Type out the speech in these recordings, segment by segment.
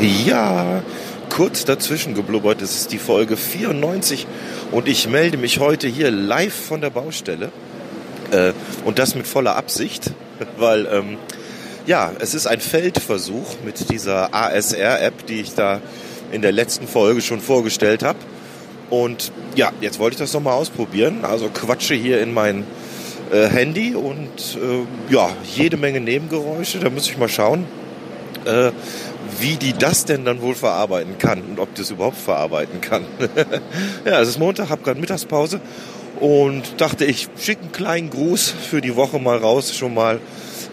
Ja, kurz dazwischen geblubbert. Es ist die Folge 94 und ich melde mich heute hier live von der Baustelle. Äh, und das mit voller Absicht, weil ähm, ja, es ist ein Feldversuch mit dieser ASR-App, die ich da in der letzten Folge schon vorgestellt habe. Und ja, jetzt wollte ich das nochmal ausprobieren. Also quatsche hier in mein äh, Handy und äh, ja, jede Menge Nebengeräusche. Da muss ich mal schauen, äh, wie die das denn dann wohl verarbeiten kann und ob das überhaupt verarbeiten kann. ja, es ist Montag, habe gerade Mittagspause und dachte, ich schicke einen kleinen Gruß für die Woche mal raus, schon mal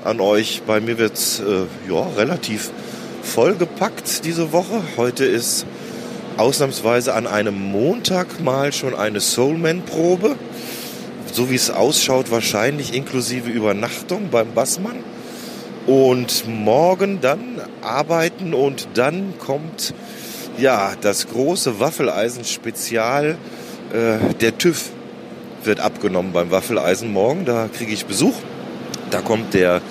an euch. Bei mir wird's äh, ja relativ vollgepackt diese Woche. Heute ist ausnahmsweise an einem Montag mal schon eine Soulman-Probe. So wie es ausschaut, wahrscheinlich inklusive Übernachtung beim Bassmann. Und morgen dann arbeiten und dann kommt ja das große Waffeleisen-Spezial. Äh, der TÜV wird abgenommen beim Waffeleisen morgen. Da kriege ich Besuch. Da kommt der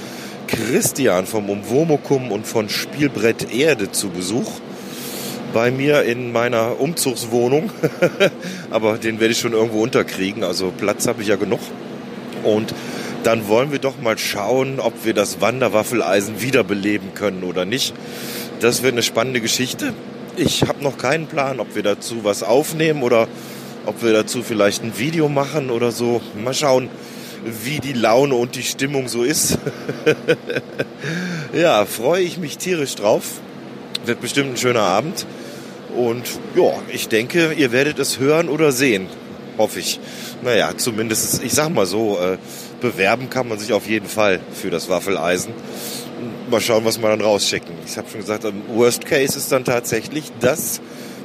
Christian vom Umwomukum und von Spielbrett Erde zu Besuch bei mir in meiner Umzugswohnung. Aber den werde ich schon irgendwo unterkriegen. Also Platz habe ich ja genug. Und dann wollen wir doch mal schauen, ob wir das Wanderwaffeleisen wiederbeleben können oder nicht. Das wird eine spannende Geschichte. Ich habe noch keinen Plan, ob wir dazu was aufnehmen oder ob wir dazu vielleicht ein Video machen oder so. Mal schauen, wie die Laune und die Stimmung so ist. ja, freue ich mich tierisch drauf. Wird bestimmt ein schöner Abend. Und ja, ich denke, ihr werdet es hören oder sehen. Hoffe ich. Naja, zumindest, ich sag mal so, äh, bewerben kann man sich auf jeden Fall für das Waffeleisen. Mal schauen, was wir dann rausschicken. Ich habe schon gesagt, im Worst Case ist dann tatsächlich, dass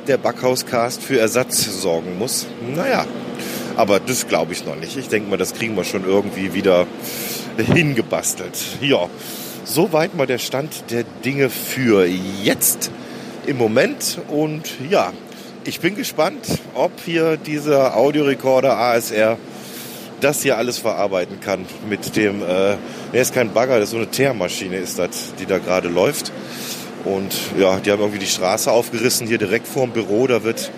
der Backhauscast für Ersatz sorgen muss. Naja, aber das glaube ich noch nicht. Ich denke mal, das kriegen wir schon irgendwie wieder hingebastelt. Ja, soweit mal der Stand der Dinge für jetzt im Moment. Und ja, ich bin gespannt, ob hier dieser Audiorekorder ASR das hier alles verarbeiten kann mit dem, äh, ne, ist kein Bagger, das ist so eine Teermaschine ist das, die da gerade läuft. Und ja, die haben irgendwie die Straße aufgerissen hier direkt vorm Büro, da wird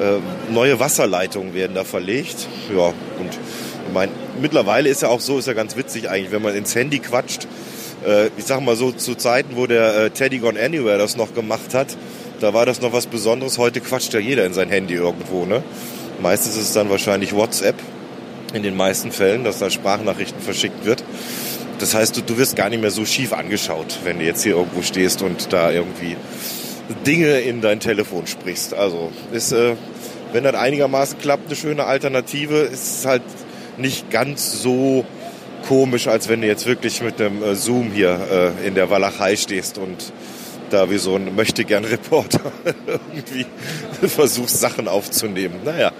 äh, neue Wasserleitungen werden da verlegt. Ja, und ich mein, mittlerweile ist ja auch so, ist ja ganz witzig eigentlich, wenn man ins Handy quatscht. Äh, ich sag mal so, zu Zeiten, wo der äh, Teddy Gone Anywhere das noch gemacht hat, da war das noch was Besonderes. Heute quatscht ja jeder in sein Handy irgendwo, ne? Meistens ist es dann wahrscheinlich WhatsApp in den meisten Fällen, dass da Sprachnachrichten verschickt wird. Das heißt, du, du wirst gar nicht mehr so schief angeschaut, wenn du jetzt hier irgendwo stehst und da irgendwie Dinge in dein Telefon sprichst. Also ist, äh, wenn das einigermaßen klappt, eine schöne Alternative. Ist halt nicht ganz so komisch, als wenn du jetzt wirklich mit einem äh, Zoom hier äh, in der Walachei stehst und da wie so ein Möchtegern-Reporter irgendwie versuchst, Sachen aufzunehmen. Naja,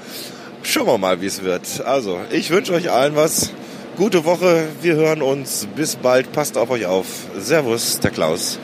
schauen wir mal, wie es wird. Also, ich wünsche euch allen was. Gute Woche, wir hören uns. Bis bald, passt auf euch auf. Servus, der Klaus.